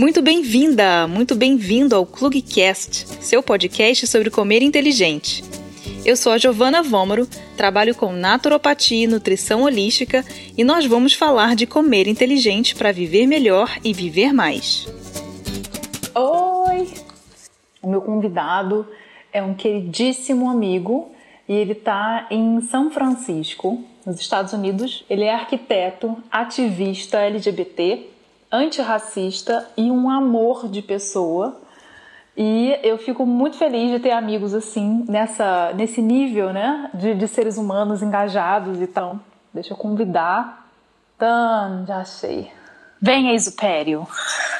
Muito bem-vinda, muito bem-vindo ao Clugcast, seu podcast sobre comer inteligente. Eu sou a Giovana Vômoro, trabalho com naturopatia e nutrição holística e nós vamos falar de comer inteligente para viver melhor e viver mais. Oi! O meu convidado é um queridíssimo amigo e ele está em São Francisco, nos Estados Unidos. Ele é arquiteto, ativista LGBT, antirracista e um amor de pessoa. E eu fico muito feliz de ter amigos assim, nessa, nesse nível, né? De, de seres humanos engajados e tal. Deixa eu convidar. Tan, já achei. Venha, Isupério.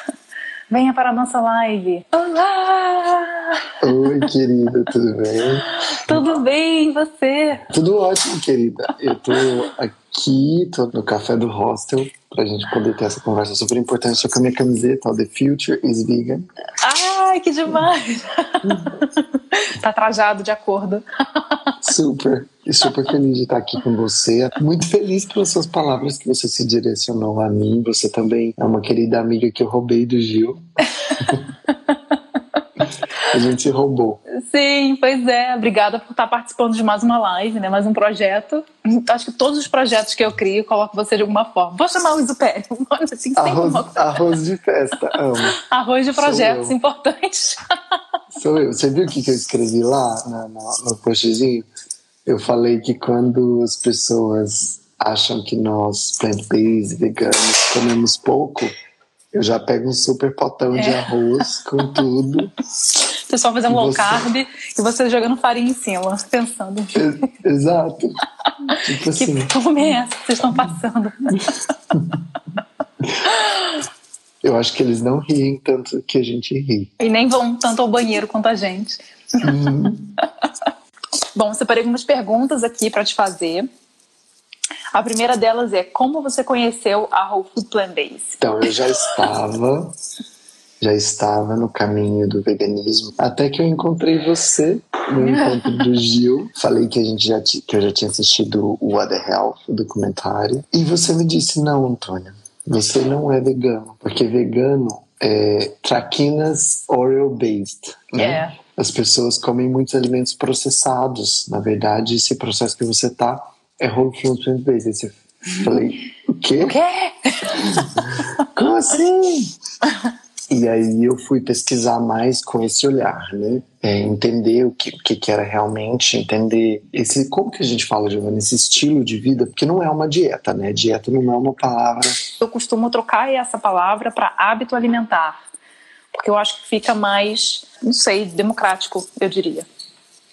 Venha para a nossa live. Olá! Oi, querida, tudo bem? Tudo bem, e você? Tudo ótimo, querida. Eu tô aqui, tô no café do hostel, pra gente poder ter essa conversa super importante. Tô com a minha camiseta, ó, The Future is Vegan. Ai, que demais! tá trajado de acordo. Super, e super feliz de estar aqui com você. Muito feliz pelas suas palavras que você se direcionou a mim. Você também é uma querida amiga que eu roubei do Gil. a gente roubou. Sim, pois é. Obrigada por estar participando de mais uma live, né? Mais um projeto. Acho que todos os projetos que eu crio, coloco você de alguma forma. Vou chamar o Isupério. Assim, arroz, arroz de festa, amo. Arroz de projetos importantes. Sou eu. Você viu o que eu escrevi lá no, no, no postzinho? Eu falei que quando as pessoas acham que nós, plant-based, veganos, comemos pouco, eu já pego um super potão é. de arroz com tudo. O pessoal fazendo low você... carb e você jogando farinha em cima, pensando. Exato. tipo assim. Que fome é essa que vocês estão passando? Eu acho que eles não riem tanto que a gente ri. E nem vão tanto ao banheiro quanto a gente. Uhum. Bom, separei algumas perguntas aqui para te fazer. A primeira delas é como você conheceu a Whole Food Plant Based? Então, eu já estava já estava no caminho do veganismo, até que eu encontrei você no encontro do Gil. Falei que a gente já que eu já tinha assistido o What the Health, o documentário, e você me disse: "Não, Antônio, você não é vegano, porque vegano é traquinas oil based, né? Yeah. É. As pessoas comem muitos alimentos processados. Na verdade, esse processo que você tá é whole food plant based. Eu falei, o quê? O quê? Como assim? E aí eu fui pesquisar mais com esse olhar, né? É, entender o que, o que era realmente, entender esse como que a gente fala, Giovanna, esse estilo de vida, porque não é uma dieta, né? Dieta não é uma palavra. Eu costumo trocar essa palavra para hábito alimentar, porque eu acho que fica mais, não sei, democrático, eu diria.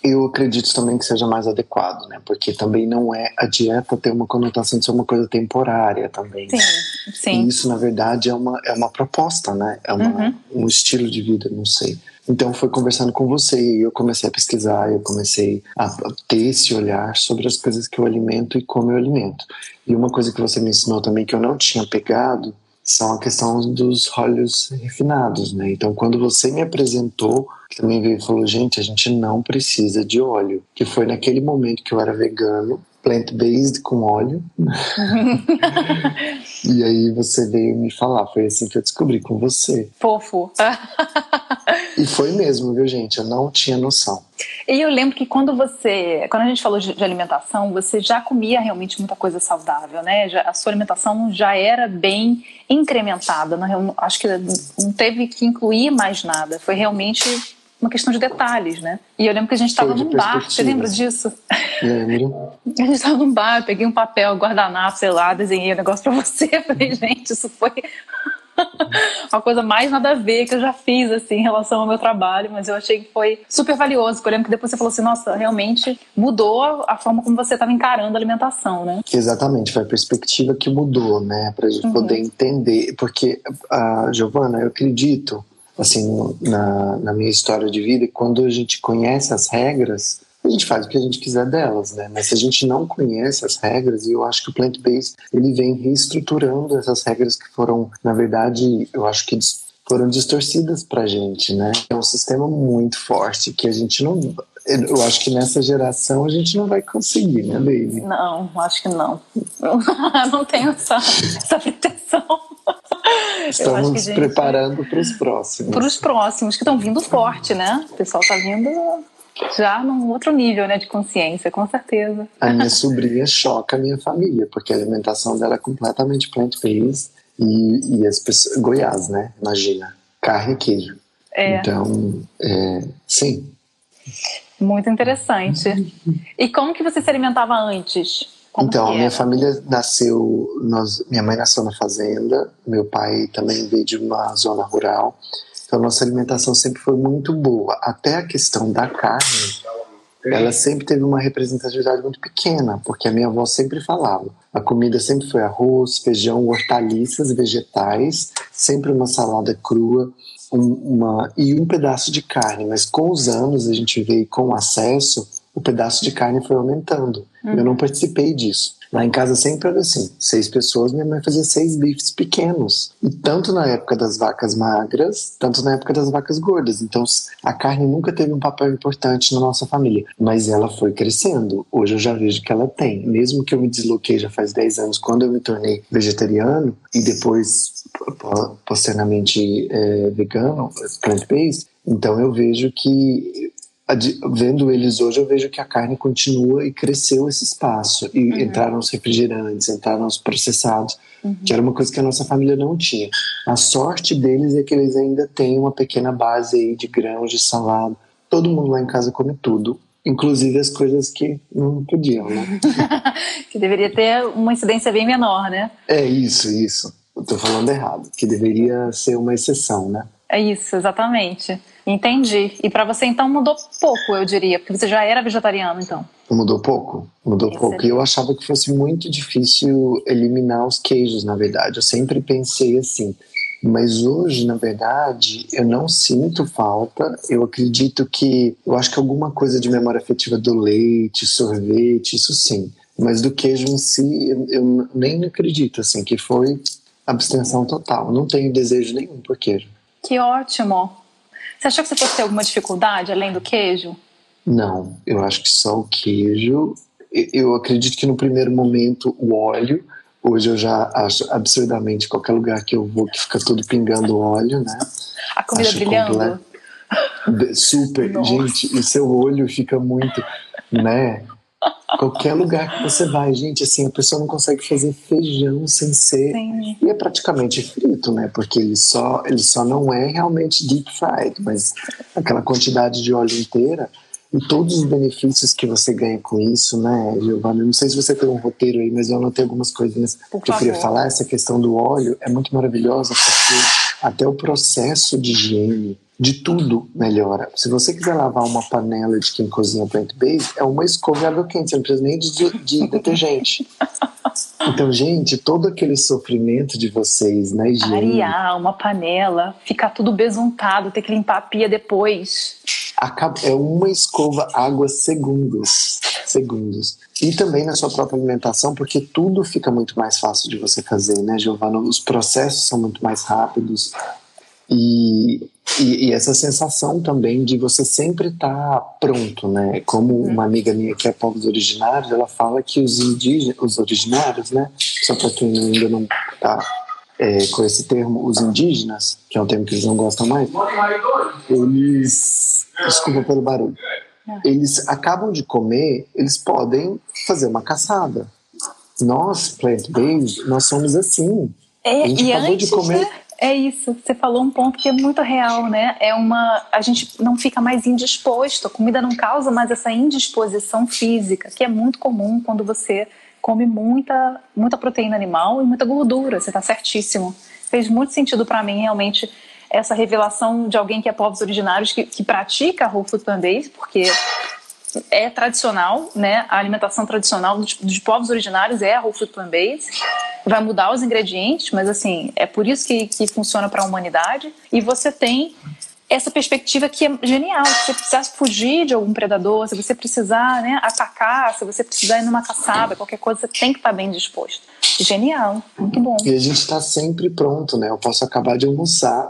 Eu acredito também que seja mais adequado, né? Porque também não é a dieta tem uma conotação de ser uma coisa temporária também. Sim, sim. E isso na verdade é uma é uma proposta, né? É uma, uhum. um estilo de vida, não sei. Então foi conversando com você e eu comecei a pesquisar, eu comecei a ter esse olhar sobre as coisas que eu alimento e como eu alimento. E uma coisa que você me ensinou também que eu não tinha pegado são a questão dos óleos refinados, né? Então, quando você me apresentou, também veio e falou, gente, a gente não precisa de óleo. Que foi naquele momento que eu era vegano, plant-based com óleo. e aí você veio me falar, foi assim que eu descobri com você. Fofo. e foi mesmo, viu, gente? Eu não tinha noção. E eu lembro que quando você, quando a gente falou de, de alimentação, você já comia realmente muita coisa saudável, né? Já, a sua alimentação já era bem incrementada. Não, acho que não teve que incluir mais nada. Foi realmente uma questão de detalhes, né? E eu lembro que a gente estava num bar, você lembra disso? Lembro. A gente estava num bar, eu peguei um papel, guardanapo, sei lá, desenhei o um negócio para você. Falei, gente, isso foi uma coisa mais nada a ver que eu já fiz assim em relação ao meu trabalho, mas eu achei que foi super valioso. Eu lembro que depois você falou assim, nossa, realmente mudou a forma como você estava encarando a alimentação, né? Exatamente, foi a perspectiva que mudou, né, para a gente uhum. poder entender, porque a Giovana, eu acredito assim na, na minha história de vida, quando a gente conhece as regras a gente faz o que a gente quiser delas, né? Mas se a gente não conhece as regras, e eu acho que o plant-based ele vem reestruturando essas regras que foram, na verdade, eu acho que foram distorcidas pra gente, né? É um sistema muito forte que a gente não eu acho que nessa geração a gente não vai conseguir, né, Baby? Não, acho que não. não tenho essa, essa pretensão. Estamos gente... preparando para os próximos. Para os próximos, que estão vindo forte, né? O pessoal está vindo já num outro nível né, de consciência, com certeza. A minha sobrinha choca a minha família, porque a alimentação dela é completamente plant-based e, e as pessoas. Goiás, né? Imagina. Carne e queijo. É. Então, é, sim. Muito interessante. E como que você se alimentava antes? Como então, minha família nasceu, nós, minha mãe nasceu na fazenda, meu pai também veio de uma zona rural. Então, nossa alimentação sempre foi muito boa. Até a questão da carne, ela sempre teve uma representatividade muito pequena, porque a minha avó sempre falava. A comida sempre foi arroz, feijão, hortaliças, vegetais, sempre uma salada crua um, uma, e um pedaço de carne. Mas com os anos, a gente veio com acesso, pedaço de carne foi aumentando. Uhum. Eu não participei disso. Lá em casa sempre era assim: seis pessoas, minha mãe fazia seis bifes pequenos. E tanto na época das vacas magras, tanto na época das vacas gordas. Então a carne nunca teve um papel importante na nossa família. Mas ela foi crescendo. Hoje eu já vejo que ela tem. Mesmo que eu me desloquei já faz 10 anos, quando eu me tornei vegetariano e depois, posteriormente, é, vegano, plant-based, então eu vejo que vendo eles hoje, eu vejo que a carne continua e cresceu esse espaço. E uhum. entraram os refrigerantes, entraram os processados, uhum. que era uma coisa que a nossa família não tinha. A sorte deles é que eles ainda têm uma pequena base aí de grãos, de salada. Todo mundo lá em casa come tudo, inclusive as coisas que não podiam, né? que deveria ter uma incidência bem menor, né? É isso, isso. Eu tô falando errado, que deveria ser uma exceção, né? É isso, exatamente. Entendi. E para você então mudou pouco, eu diria, porque você já era vegetariano, então. Mudou pouco, mudou Excelente. pouco. E eu achava que fosse muito difícil eliminar os queijos, na verdade. Eu sempre pensei assim. Mas hoje, na verdade, eu não sinto falta. Eu acredito que. Eu acho que alguma coisa de memória afetiva do leite, sorvete, isso sim. Mas do queijo em si, eu, eu nem acredito, assim, que foi abstenção total. Não tenho desejo nenhum por queijo. Que ótimo! Você achou que você fosse ter alguma dificuldade além do queijo? Não, eu acho que só o queijo. Eu acredito que no primeiro momento o óleo. Hoje eu já acho absurdamente qualquer lugar que eu vou que fica tudo pingando óleo, né? A comida acho brilhando. Super, Nossa. gente, e seu olho fica muito, né? Qualquer lugar que você vai, gente, assim, a pessoa não consegue fazer feijão sem ser. Sim. E é praticamente frito, né? Porque ele só, ele só não é realmente deep fried, mas aquela quantidade de óleo inteira e todos os benefícios que você ganha com isso, né, Giovanna? Não sei se você tem um roteiro aí, mas eu anotei algumas coisinhas Por que eu queria falar. Essa questão do óleo é muito maravilhosa porque até o processo de higiene de tudo melhora. Se você quiser lavar uma panela de quem cozinha plant-based, é uma escova e água quente, você não precisa nem de, de detergente. Então, gente, todo aquele sofrimento de vocês na higiene... Arear uma panela, ficar tudo besuntado, ter que limpar a pia depois. É uma escova água segundos. Segundos. E também na sua própria alimentação, porque tudo fica muito mais fácil de você fazer, né, Giovana? Os processos são muito mais rápidos. E e, e, essa sensação também de você sempre estar tá pronto, né? Como uhum. uma amiga minha que é povos originários, ela fala que os indígenas, os originários, né? Só para quem ainda não está é, com esse termo, os indígenas, que é um termo que eles não gostam mais, eles. Desculpa pelo barulho. É. Eles acabam de comer, eles podem fazer uma caçada. Nós, plant-based, nós somos assim. É, a gente acabou de comer. Né? É isso, você falou um ponto que é muito real, né? É uma. A gente não fica mais indisposto, a comida não causa mais essa indisposição física, que é muito comum quando você come muita, muita proteína animal e muita gordura. Você está certíssimo. Fez muito sentido para mim, realmente, essa revelação de alguém que é povos originários, que, que pratica whole food plant-based, porque é tradicional, né? A alimentação tradicional dos, dos povos originários é a whole food plant-based. Vai mudar os ingredientes, mas assim, é por isso que, que funciona para a humanidade. E você tem essa perspectiva que é genial. Se você precisar fugir de algum predador, se você precisar né, atacar, se você precisar ir numa caçada, qualquer coisa, você tem que estar bem disposto. Genial, muito bom. E a gente está sempre pronto, né? Eu posso acabar de almoçar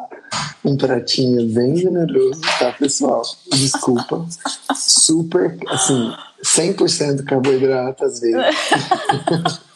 um pratinho bem generoso, tá, pessoal? Desculpa. Super, assim, 100% carboidrato às vezes.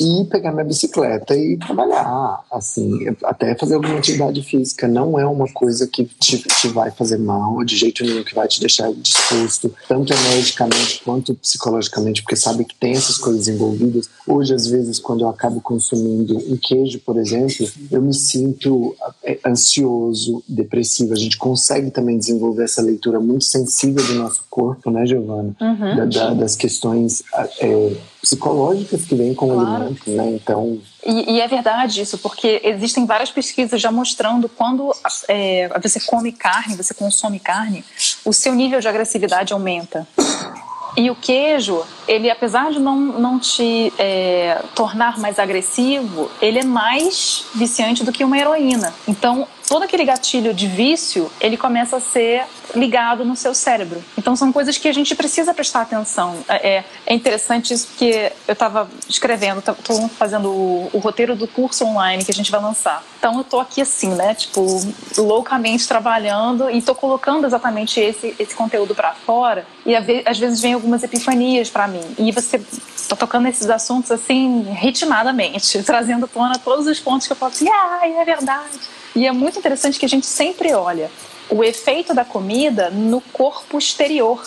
e pegar minha bicicleta e trabalhar, assim, até fazer alguma atividade física. Não é uma coisa que te, te vai fazer mal, de jeito nenhum, que vai te deixar disposto, tanto medicamente quanto psicologicamente, porque sabe que tem essas coisas envolvidas. Hoje, às vezes, quando eu acabo consumindo um queijo, por exemplo, eu me sinto é, ansioso, depressivo. A gente consegue também desenvolver essa leitura muito sensível do nosso corpo, né, Giovana? Uhum. Da, da, das questões é, psicológicas que vêm com claro. o alimento, né? Então. E, e, é verdade isso, porque existem várias pesquisas já mostrando quando é, você come carne, você consome carne, o seu nível de agressividade aumenta. E o queijo, ele apesar de não, não te é, tornar mais agressivo, ele é mais viciante do que uma heroína. Então, todo aquele gatilho de vício, ele começa a ser ligado no seu cérebro. Então são coisas que a gente precisa prestar atenção. É, é, é interessante isso porque eu estava escrevendo, estou fazendo o, o, roteiro do curso online que a gente vai lançar. Então eu estou aqui assim, né, tipo, loucamente trabalhando e estou colocando exatamente esse, esse conteúdo para fora e às vezes vem algumas epifanias para mim. E você tá tocando esses assuntos assim ritmadamente, trazendo à tona todos os pontos que eu falo assim, ah, é verdade. E é muito interessante que a gente sempre olha o efeito da comida no corpo exterior.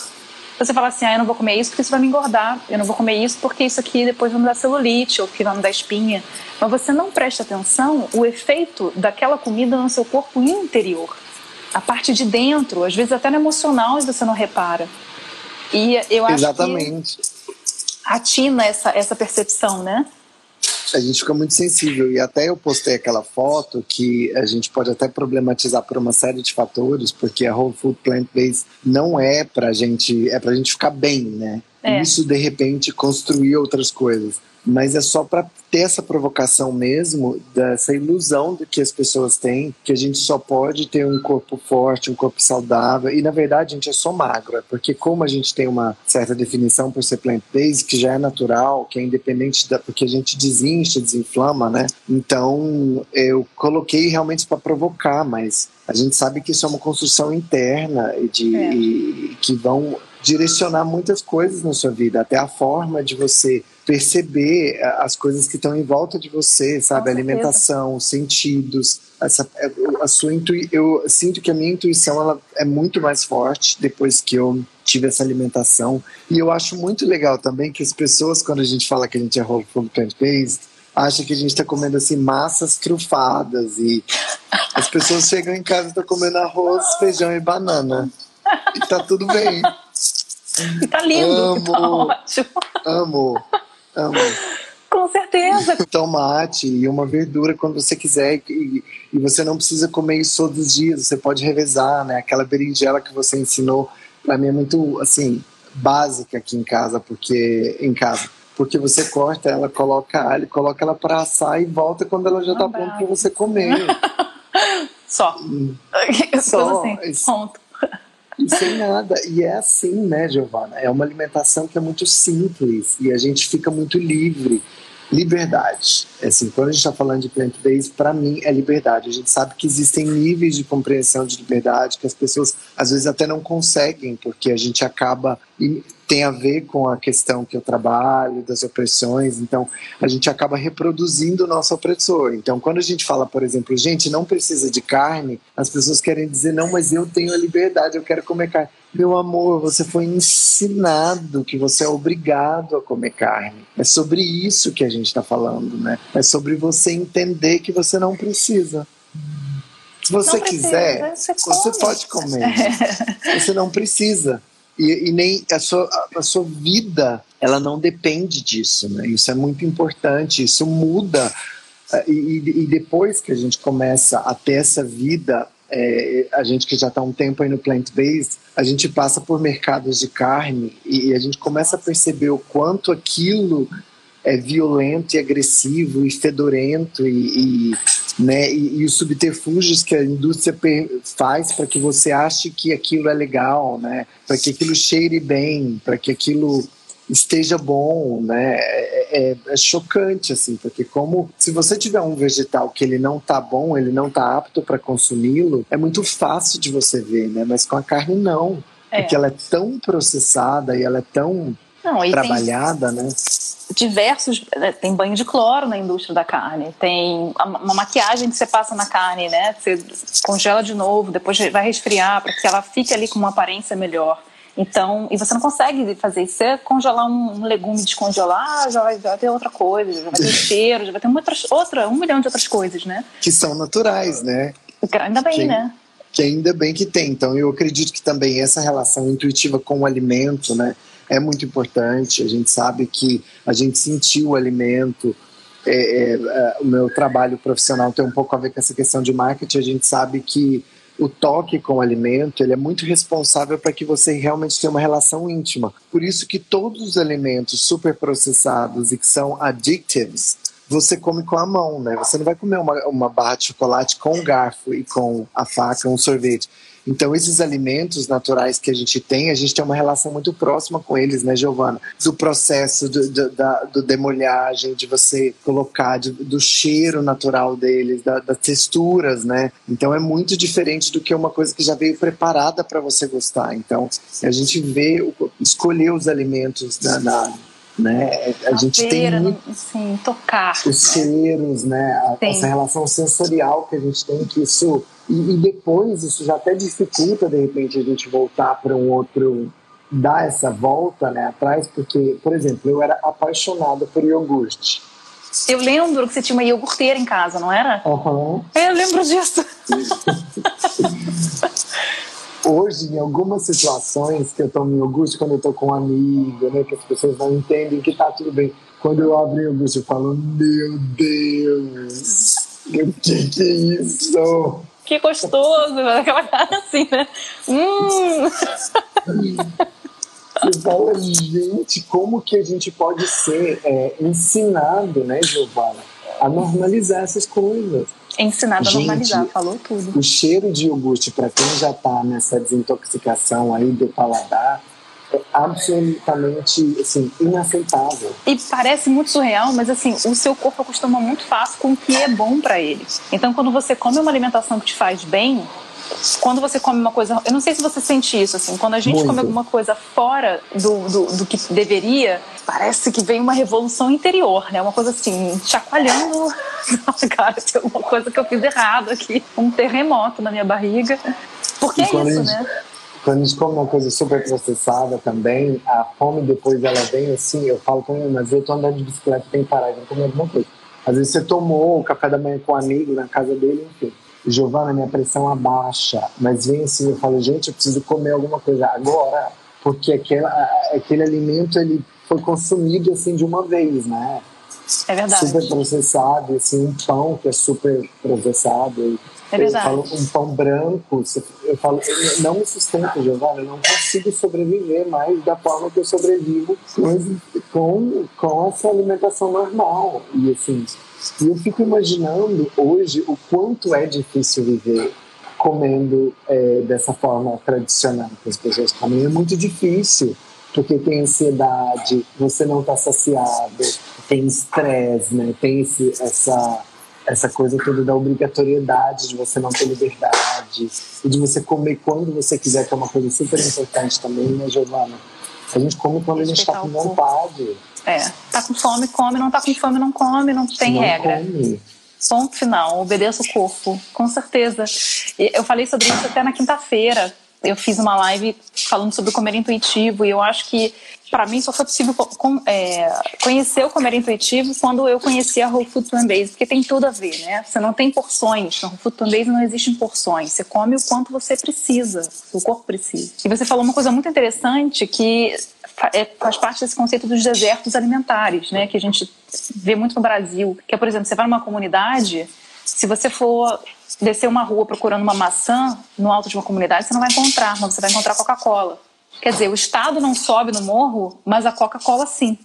Você fala assim, ah, eu não vou comer isso porque isso vai me engordar, eu não vou comer isso porque isso aqui depois vai me dar celulite ou que vai me dar espinha. Mas você não presta atenção o efeito daquela comida no seu corpo interior. A parte de dentro, às vezes até no emocional você não repara. E eu acho Exatamente. que atina essa, essa percepção, né? A gente fica muito sensível. E até eu postei aquela foto que a gente pode até problematizar por uma série de fatores, porque a Whole Food Plant Based não é pra gente, é pra gente ficar bem, né? É. Isso de repente construir outras coisas mas é só para ter essa provocação mesmo, dessa ilusão do que as pessoas têm, que a gente só pode ter um corpo forte, um corpo saudável, e na verdade a gente é só magro, é porque como a gente tem uma certa definição por ser plant-based, que já é natural, que é independente da, porque a gente desincha, desinflama, né? Então eu coloquei realmente para provocar, mas a gente sabe que isso é uma construção interna de, é. e, que vão direcionar muitas coisas na sua vida, até a forma de você perceber as coisas que estão em volta de você, sabe? a alimentação, os sentidos, essa, é, a sua intui eu sinto que a minha intuição ela é muito mais forte depois que eu tive essa alimentação. E eu acho muito legal também que as pessoas, quando a gente fala que a gente é whole food plant-based, acham que a gente está comendo assim massas trufadas e as pessoas chegam em casa e estão comendo arroz, feijão e banana. E tá tudo bem. E tá lindo, amo, tá ótimo. Amo. Amo. Com certeza. Tomate e uma verdura quando você quiser. E, e, você não precisa comer isso todos os dias. Você pode revezar, né? Aquela berinjela que você ensinou, para mim é muito, assim, básica aqui em casa, porque em casa. Porque você corta ela, coloca alho, coloca ela para assar e volta quando ela já tá pronta para você comer. Só. Hum. Só. Assim, ponto sem nada. E é assim, né, Giovana? É uma alimentação que é muito simples e a gente fica muito livre. Liberdade. É assim, quando a gente está falando de plant-based, para mim é liberdade. A gente sabe que existem níveis de compreensão de liberdade que as pessoas às vezes até não conseguem, porque a gente acaba tem a ver com a questão que eu trabalho, das opressões, então a gente acaba reproduzindo o nosso opressor. Então, quando a gente fala, por exemplo, gente, não precisa de carne, as pessoas querem dizer, não, mas eu tenho a liberdade, eu quero comer carne. Meu amor, você foi ensinado que você é obrigado a comer carne. É sobre isso que a gente está falando, né? É sobre você entender que você não precisa. Se você quiser, você, você pode comer. Você não precisa. E, e, nem a sua, a sua vida ela não depende disso, né? Isso é muito importante, isso muda. Eh, e, e depois que a gente começa a ter essa vida, é, a gente que já está um tempo aí no plant-based, a gente passa por mercados de carne e a gente começa a perceber o quanto aquilo é violento e agressivo e fedorento e, e né, e, e, os subterfúgios que a indústria faz para que você ache que aquilo é legal, né, para que aquilo cheire bem, para que aquilo esteja bom, né, é, é, é, chocante assim, porque como se você tiver um vegetal que ele não tá bom, ele não tá apto para consumi-lo, é muito fácil de você ver, né, mas com a carne não, é. porque ela é tão processada e ela é tão Não, trabalhada, né? Diversos. Né, tem banho de cloro na indústria da carne, tem uma maquiagem que você passa na carne, né? Você congela de novo, depois vai resfriar para que ela fique ali com uma aparência melhor. Então, e você não consegue fazer isso. Você congelar um, legume, descongelar, já vai, já vai ter outra coisa, já vai ter cheiro, já vai ter outras, outra, um milhão de outras coisas, né? Que são naturais, né? Ainda bem, que, né? Que ainda bem que tem. Então, eu acredito que também essa relação intuitiva com o alimento, né? É muito importante. A gente sabe que a gente sentiu o alimento. É, é, é, o meu trabalho profissional tem um pouco a ver com essa questão de marketing. A gente sabe que o toque com o alimento ele é muito responsável para que você realmente tenha uma relação íntima. Por isso que todos os alimentos superprocessados e que são addictives, você come com a mão, né? Você não vai comer uma, uma barra de chocolate com o garfo e com a faca, um sorvete. Então, esses alimentos naturais que a gente tem, a gente tem uma relação muito próxima com eles, né, Giovana? Do processo do, do, da do demolhagem, de você colocar, de, do cheiro natural deles, da, das texturas, né? Então, é muito diferente do que uma coisa que já veio preparada para você gostar. Então, a gente vê, escolher os alimentos na, na né? A, a gente tem sim, tocar os né? cheiros, né? A, essa relação sensorial que a gente tem que isso e, e, depois isso já até dificulta de repente a gente voltar para um outro dar essa volta né atrás porque por exemplo eu era apaixonada por iogurte eu lembro que você tinha uma iogurteira em casa, não era? Uhum. Eu lembro disso. Hoje, em algumas situações que eu tomo iogurte, quando eu tô com um amigo, né, que as pessoas não entendem que tá tudo bem. Quando eu abro iogurte, eu falo, meu Deus, o que que é isso? Que gostoso, aquela cara assim, né? Hum. Você fala, gente, como que a gente pode ser é, ensinado, né, Giovana, a normalizar essas coisas? Ensinado a normalizar, falou tudo. O cheiro de iogurte, para quem já está nessa desintoxicação aí do paladar, absolutamente assim, inaceitável. E parece muito surreal, mas assim, o seu corpo acostuma muito fácil com o que é bom para ele. Então, quando você come uma alimentação que te faz bem, quando você come uma coisa. Eu não sei se você sente isso, assim, quando a gente Muito. come alguma coisa fora do, do, do, que deveria, parece que vem uma revolução interior, né? Uma coisa assim, chacoalhando. Cara, tem alguma coisa que eu fiz errado aqui. Um terremoto na minha barriga. Porque é isso, né? Quando a gente come uma coisa super processada também, a fome depois ela vem assim, eu falo com ele, mas eu tô andando de bicicleta, tem que parar, vou comer alguma coisa. Às vezes você tomou o café da manhã com um amigo na casa dele, enfim Giovana, minha pressão abaixa, mas vem assim, eu falo, gente, eu preciso comer alguma coisa agora, porque aquele, aquele alimento ele foi consumido assim de uma vez, né? É verdade. Super processado, assim, um pão que é super processado. É. Eu falo um pão branco, eu falo, eu não me sustento, Giovana, eu não consigo sobreviver mais da forma que eu sobrevivo com, com essa alimentação normal. E assim, eu fico imaginando hoje o quanto é difícil viver comendo é, dessa forma tradicional que as pessoas comem. É muito difícil, porque tem ansiedade, você não está saciado, tem estresse, né? tem esse, essa, essa coisa toda da obrigatoriedade de você não ter liberdade e de você comer quando você quiser, que é uma coisa super importante também, né, Giovana? A gente come quando a gente está com vontade. É, tá com fome, come, não tá com fome, não come, não tem não regra. Come. Ponto final, obedeça o corpo, com certeza. Eu falei sobre isso até na quinta-feira. Eu fiz uma live falando sobre comer intuitivo e eu acho que para mim só foi possível com, é, conhecer o comer intuitivo quando eu conheci a Whole Food Plant Based, porque tem tudo a ver, né? Você não tem porções, no Whole Food Plant Based não existem porções, você come o quanto você precisa, o corpo precisa. E você falou uma coisa muito interessante que é, faz parte desse conceito dos desertos alimentares, né? Que a gente vê muito no Brasil, que é, por exemplo, você vai numa comunidade, se você for descer uma rua procurando uma maçã no alto de uma comunidade, você não vai encontrar, mas você vai encontrar Coca-Cola. Quer dizer, o Estado não sobe no morro, mas a Coca-Cola sim.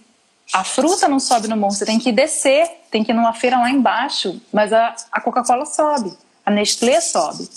A fruta não sobe no morro, você tem que descer, tem que ir numa feira lá embaixo, mas a, a Coca-Cola sobe, a Nestlé sobe.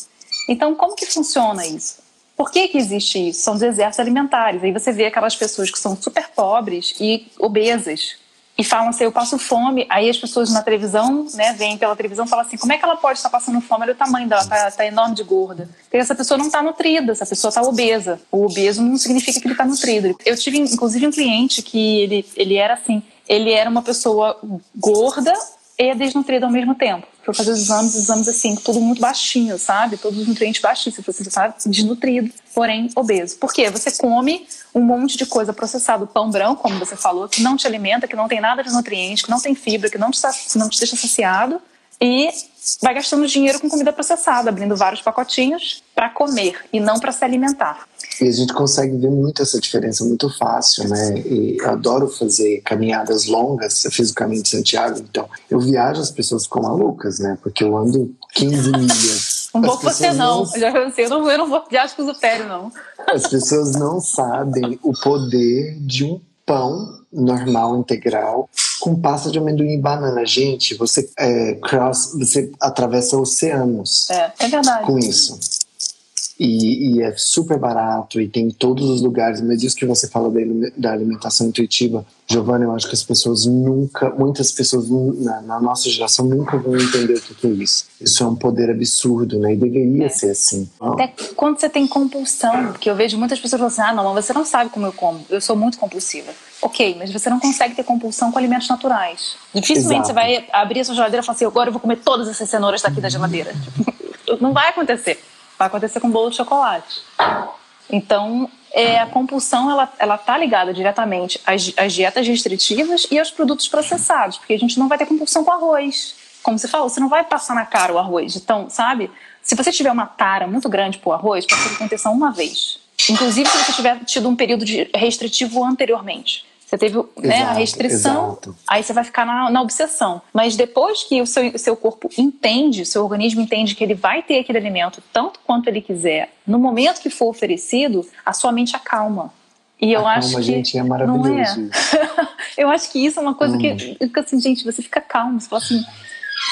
Então, como que funciona isso? Por que, que existe isso? São desertos alimentares. Aí você vê aquelas pessoas que são super pobres e obesas. E falam assim, eu passo fome, aí as pessoas na televisão, né, vêm pela televisão e falam assim, como é que ela pode estar passando fome? Olha o tamanho dela, tá, tá enorme de gorda. Porque essa pessoa não está nutrida, essa pessoa está obesa. O obeso não significa que ele está nutrido. Eu tive, inclusive, um cliente que ele, ele era assim, ele era uma pessoa gorda e desnutrida ao mesmo tempo. Foi fazer os exames, exames assim, tudo muito baixinho, sabe? Todos os nutrientes baixíssimos. Você está desnutrido, porém obeso. Por quê? Você come um monte de coisa processada, pão branco, como você falou, que não te alimenta, que não tem nada de nutriente, que não tem fibra, que não te, não te deixa saciado e vai gastando dinheiro com comida processada, abrindo vários pacotinhos para comer e não para se alimentar. E a gente consegue ver muito essa diferença muito fácil, né? E eu adoro fazer caminhadas longas. Eu fiz o caminho de Santiago, então eu viajo, as pessoas ficam malucas, né? Porque eu ando 15 milhas. Um pouco você não. não... Eu já pensei, eu não, eu não vou viajar com o não. As pessoas não sabem o poder de um pão normal, integral, com pasta de amendoim e banana. Gente, você é, cross, você atravessa oceanos. É, é verdade. Com isso. E, e, é super barato e tem em todos os lugares. Mas isso que você fala da, alimentação intuitiva, Giovanna, eu acho que as pessoas nunca, muitas pessoas na, na nossa geração nunca vão entender o que é isso. Isso é um poder absurdo, né? E deveria é. ser assim. Até quando você tem compulsão, porque eu vejo muitas pessoas falando assim: ah, não, mas você não sabe como eu como, eu sou muito compulsiva. Ok, mas você não consegue ter compulsão com alimentos naturais. Dificilmente Exato. você vai abrir a sua geladeira e falar assim: agora eu vou comer todas essas cenouras daqui da geladeira. não vai acontecer. Vai acontecer com bolo de chocolate. Então, é, a compulsão ela ela tá ligada diretamente às, às, dietas restritivas e aos produtos processados, porque a gente não vai ter compulsão com arroz. Como você falou, você não vai passar na cara o arroz. Então, sabe? Se você tiver uma tara muito grande por arroz, pode acontecer uma vez. Inclusive se você tiver tido um período restritivo anteriormente. Você teve né, a restrição, exato. aí você vai ficar na, na, obsessão. Mas depois que o seu, seu corpo entende, o seu organismo entende que ele vai ter aquele alimento tanto quanto ele quiser, no momento que for oferecido, a sua mente acalma. E eu acalma, acho que. gente, é maravilhoso. Não é. eu acho que isso é uma coisa hum. que fica assim, gente, você fica calmo, você fala assim.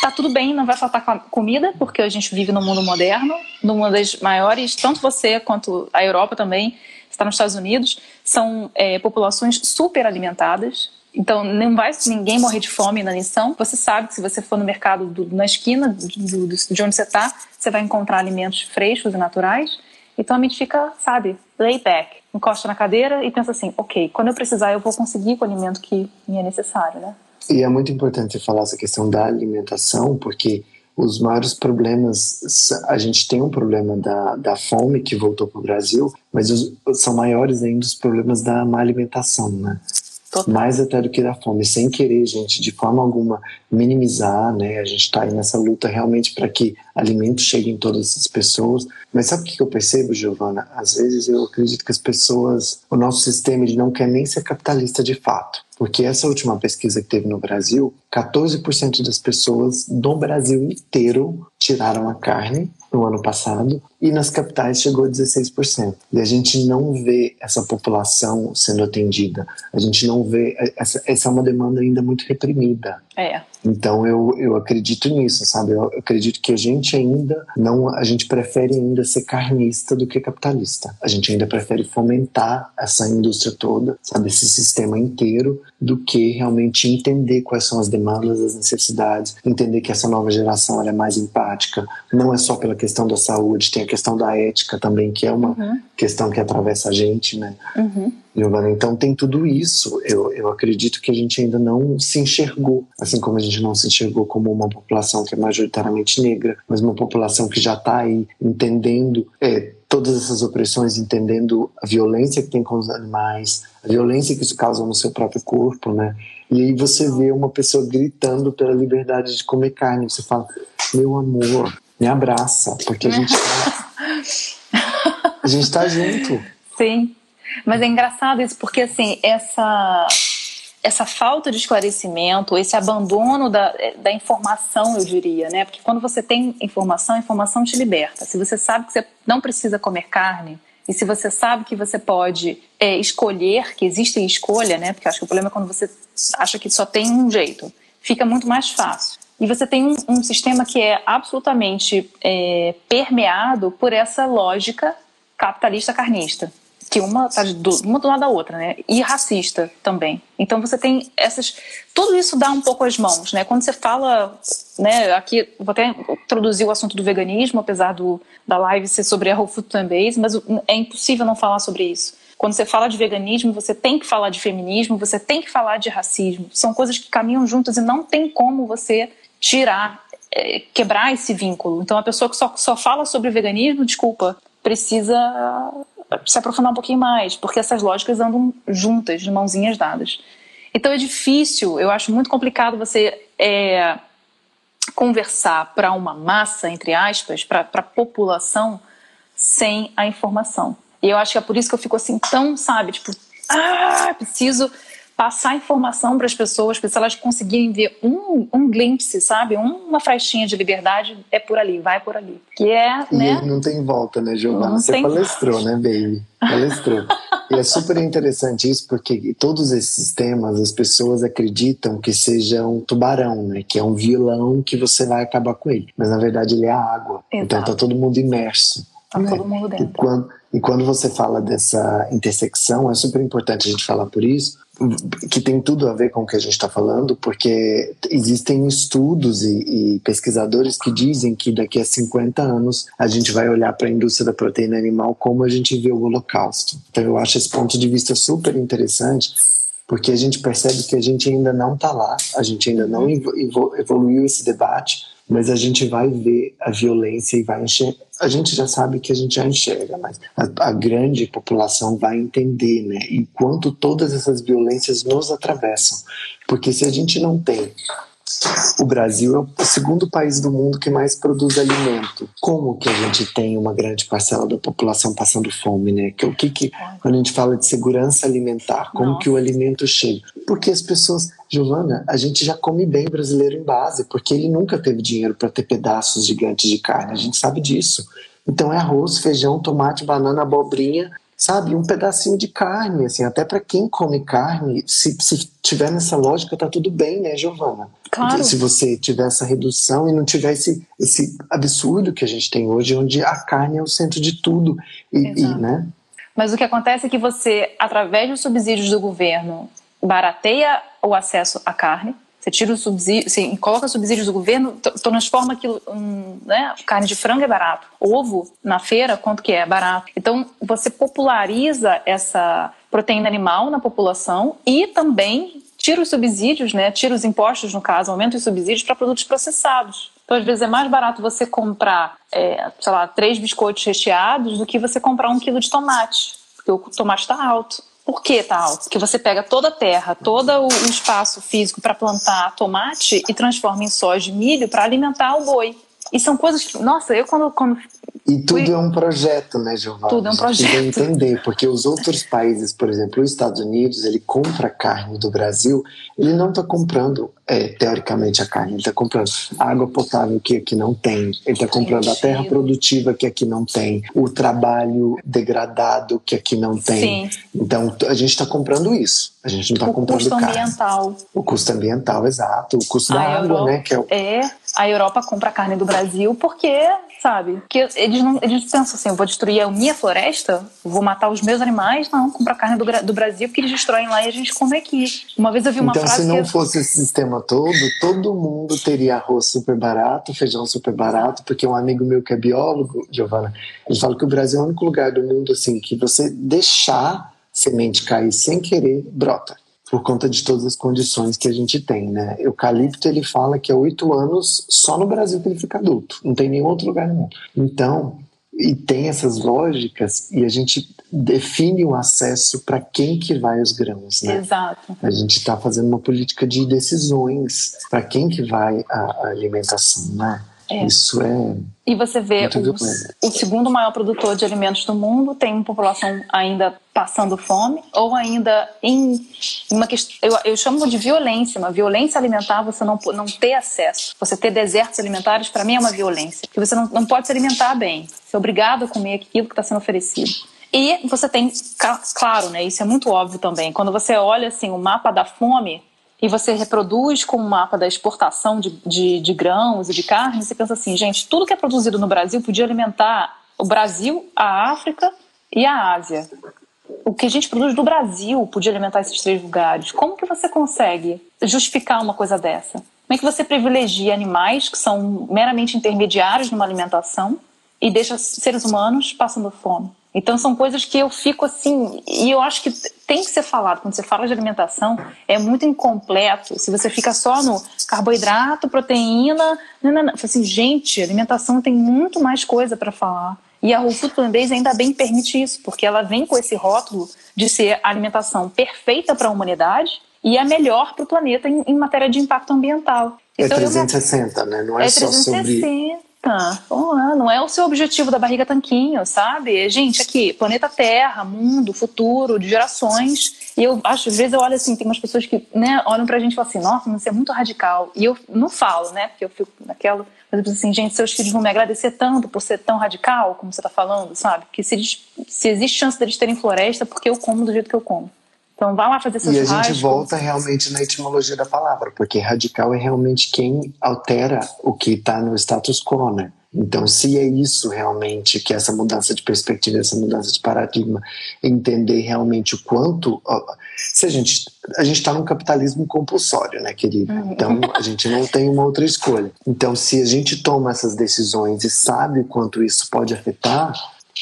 Tá tudo bem, não vai faltar comida, porque a gente vive no mundo moderno, numa das maiores, tanto você quanto a Europa também, está nos Estados Unidos, são é, populações super alimentadas. Então, não vai ninguém morrer de fome na lição. Você sabe que se você for no mercado do, na esquina do, do, de onde você está, você vai encontrar alimentos frescos e naturais. Então a mente fica, sabe, lay back, encosta na cadeira e pensa assim: ok, quando eu precisar, eu vou conseguir o alimento que me é necessário, né? E é muito importante falar essa questão da alimentação, porque os maiores problemas, a gente tem um problema da, da fome que voltou para o Brasil, mas os, são maiores ainda os problemas da má alimentação, né? Total. Mais até do que da fome, sem querer, gente, de forma alguma minimizar, né? A gente está aí nessa luta realmente para que alimentos cheguem em todas essas pessoas. Mas sabe o que eu percebo, Giovana? Às vezes eu acredito que as pessoas, o nosso sistema, ele não quer nem ser capitalista de fato. Porque essa última pesquisa que teve no Brasil, 14% das pessoas do Brasil inteiro tiraram a carne no ano passado e nas capitais chegou a 16%. E a gente não vê essa população sendo atendida. A gente não vê. Essa, essa é uma demanda ainda muito reprimida. É. Então eu, eu acredito nisso, sabe? Eu acredito que a gente ainda não, a gente prefere ainda ser carnista do que capitalista. A gente ainda prefere fomentar essa indústria toda, sabe? Esse sistema inteiro, do que realmente entender quais são as demandas, as necessidades, entender que essa nova geração é mais empática. Não é só pela questão da saúde, tem a questão da ética também, que é uma uhum. questão que atravessa a gente, né? Uhum. Giovana, então tem tudo isso. Eu, eu acredito que a gente ainda não se enxergou, assim como a gente não se enxergou como uma população que é majoritariamente negra, mas uma população que já está aí entendendo é, todas essas opressões, entendendo a violência que tem com os animais, a violência que isso causa no seu próprio corpo, né? E aí você vê uma pessoa gritando pela liberdade de comer carne, você fala, meu amor, me abraça, porque a gente tá, a gente tá junto. Sim. Mas é engraçado isso, porque assim, essa, essa falta de esclarecimento, esse abandono da, da informação, eu diria, né? Porque quando você tem informação, a informação te liberta. Se você sabe que você não precisa comer carne, e se você sabe que você pode é, escolher, que existe escolha, né? Porque acho que o problema é quando você acha que só tem um jeito, fica muito mais fácil. E você tem um, um sistema que é absolutamente é, permeado por essa lógica capitalista carnista. que uma tá do, uma do lado da outra, né? E racista também. Então você tem essas, tudo isso dá um pouco as mãos, né? Quando você fala, né? Aqui vou até introduzir o assunto do veganismo, apesar do da live ser sobre a whole food plant based, mas é impossível não falar sobre isso. Quando você fala de veganismo, você tem que falar de feminismo, você tem que falar de racismo. São coisas que caminham juntas e não tem como você tirar, é, quebrar esse vínculo. Então a pessoa que só, só fala sobre veganismo, desculpa, precisa se aprofundar um pouquinho mais, porque essas lógicas andam juntas, de mãozinhas dadas. Então é difícil, eu acho muito complicado você é, conversar para uma massa, entre aspas, para a população, sem a informação. E eu acho que é por isso que eu fico assim tão, sabe, tipo, ah, preciso passar informação para as pessoas, para se elas conseguirem ver um, um glimpse, sabe? Uma frestinha de liberdade é por ali, vai por ali. Que é, e né? não tem volta, né, Giovana? Você tem... palestrou, né, baby? Palestrou. e é super interessante isso, porque todos esses temas as pessoas acreditam que seja um tubarão, né? Que é um vilão que você vai acabar com ele. Mas na verdade ele é a água. Exato. Então tá todo mundo imerso. Tá né? todo mundo dentro. E quando, e quando você fala dessa intersecção, é super importante a gente falar por isso, que tem tudo a ver com o que a gente está falando, porque existem estudos e, e, pesquisadores que dizem que daqui a 50 anos a gente vai olhar para a indústria da proteína animal como a gente vê o Holocausto. Então eu acho esse ponto de vista super interessante, porque a gente percebe que a gente ainda não está lá, a gente ainda não evoluiu esse debate, mas a gente vai ver a violência e vai enxergar. A gente já sabe que a gente já enxerga, mas a, a grande população vai entender, né? Enquanto todas essas violências nos atravessam. Porque se a gente não tem o Brasil é o segundo país do mundo que mais produz alimento. Como que a gente tem uma grande parcela da população passando fome, né? Que, o que que quando a gente fala de segurança alimentar, como Nossa. que o alimento chega? Porque as pessoas, Giovana, a gente já come bem brasileiro em base, porque ele nunca teve dinheiro para ter pedaços gigantes de carne. A gente sabe disso. Então é arroz, feijão, tomate, banana, abobrinha sabe, um pedacinho de carne, assim, até para quem come carne, se, se tiver nessa lógica, tá tudo bem, né, Giovana? Claro. Se você tiver essa redução e não tiver esse, esse absurdo que a gente tem hoje, onde a carne é o centro de tudo, e, e né? Mas o que acontece é que você, através dos subsídios do governo, barateia o acesso à carne, você tira o subsídio, você coloca subsídios do governo, transforma aquilo, um, né? Carne de frango é barato. Ovo na feira, quanto que é? Barato. Então você populariza essa proteína animal na população e também tira os subsídios, né? Tira os impostos, no caso, aumenta os subsídios para produtos processados. Então, às vezes, é mais barato você comprar, é, sei lá, três biscoitos recheados do que você comprar um quilo de tomate, porque o tomate está alto. Por que está alto? Porque você pega toda a terra, todo o espaço físico para plantar tomate e transforma em soja e milho para alimentar o boi. E são coisas que, nossa, eu quando, quando e tudo é um projeto, né, Giovanni? Tudo é um projeto. Entender, porque os outros países, por exemplo, os Estados Unidos, ele compra carne do Brasil, ele não está comprando, é, teoricamente, a carne, ele está comprando água potável que aqui não tem, ele está comprando a terra produtiva que aqui não tem, o trabalho degradado que aqui não tem. Sim. Então, a gente está comprando isso. A gente não está comprando carne. O custo ambiental. O custo ambiental, exato. O custo a da Europa, água, né? Que é, o... é, a Europa compra carne do Brasil porque sabe? Porque eles não eles pensam assim, eu vou destruir a minha floresta, vou matar os meus animais, não, comprar carne do, do Brasil porque eles destroem lá e a gente come aqui. Uma vez eu vi uma então, frase se não que... fosse esse sistema todo, todo mundo teria arroz super barato, feijão super barato, porque um amigo meu que é biólogo, Giovana, ele fala que o Brasil é o único lugar do mundo assim que você deixar semente cair sem querer, brota por conta de todas as condições que a gente tem, né? Eucalipto, ele fala que é oito anos só no Brasil que ele fica adulto, não tem nenhum outro lugar no mundo. Então, e tem essas lógicas e a gente define o acesso para quem que vai os grãos, né? Exato. A gente está fazendo uma política de decisões para quem que vai a, a alimentação, né? É. Isso é. E você vê o, o, segundo maior produtor de alimentos do mundo tem uma população ainda passando fome ou ainda em uma questão. Eu, eu chamo de violência, uma violência alimentar. Você não não ter acesso, você ter desertos alimentares para mim é uma violência, que você não, não pode se alimentar bem. Você é obrigado a comer aquilo que está sendo oferecido. E você tem, claro, né? Isso é muito óbvio também. Quando você olha assim o mapa da fome e você reproduz com um mapa da exportação de, de, de, grãos e de carne, você pensa assim, gente, tudo que é produzido no Brasil podia alimentar o Brasil, a África e a Ásia. o que a gente produz do Brasil podia alimentar esses três lugares. Como que você consegue justificar uma coisa dessa? Como é que você privilegia animais que são meramente intermediários numa alimentação e deixa seres humanos passando fome? Então são coisas que eu fico assim, e eu acho que tem que ser falado. Quando você fala de alimentação, é muito incompleto. Se você fica só no carboidrato, proteína, não, não, não. Assim, gente, alimentação tem muito mais coisa para falar. E a Whole Food Plant ainda bem permite isso, porque ela vem com esse rótulo de ser a alimentação perfeita para a humanidade e a melhor para o planeta em, em, matéria de impacto ambiental. É então, é 360, eu, né? Não é, é só 360. sobre Oh, não é o seu objetivo da barriga tanquinho, sabe? Gente, aqui, planeta Terra, mundo, futuro, de gerações. E eu acho, às vezes eu olho assim, tem umas pessoas que né, olham pra gente e falam assim, nossa, mas você é muito radical. E eu não falo, né? Porque eu fico naquela. Mas eu penso assim, gente, seus filhos vão me agradecer tanto por ser tão radical, como você tá falando, sabe? Que se, se existe chance deles terem floresta, porque eu como do jeito que eu como. Então vá lá fazer seu E a gente volta realmente na etimologia da palavra, porque radical é realmente quem altera o que está no status quo, né? Então, se é isso realmente, que essa mudança de perspectiva, essa mudança de paradigma, entender realmente o quanto. Se a gente a gente está num capitalismo compulsório, né, querida? Uhum. Então a gente não tem uma outra escolha. Então, se a gente toma essas decisões e sabe o quanto isso pode afetar,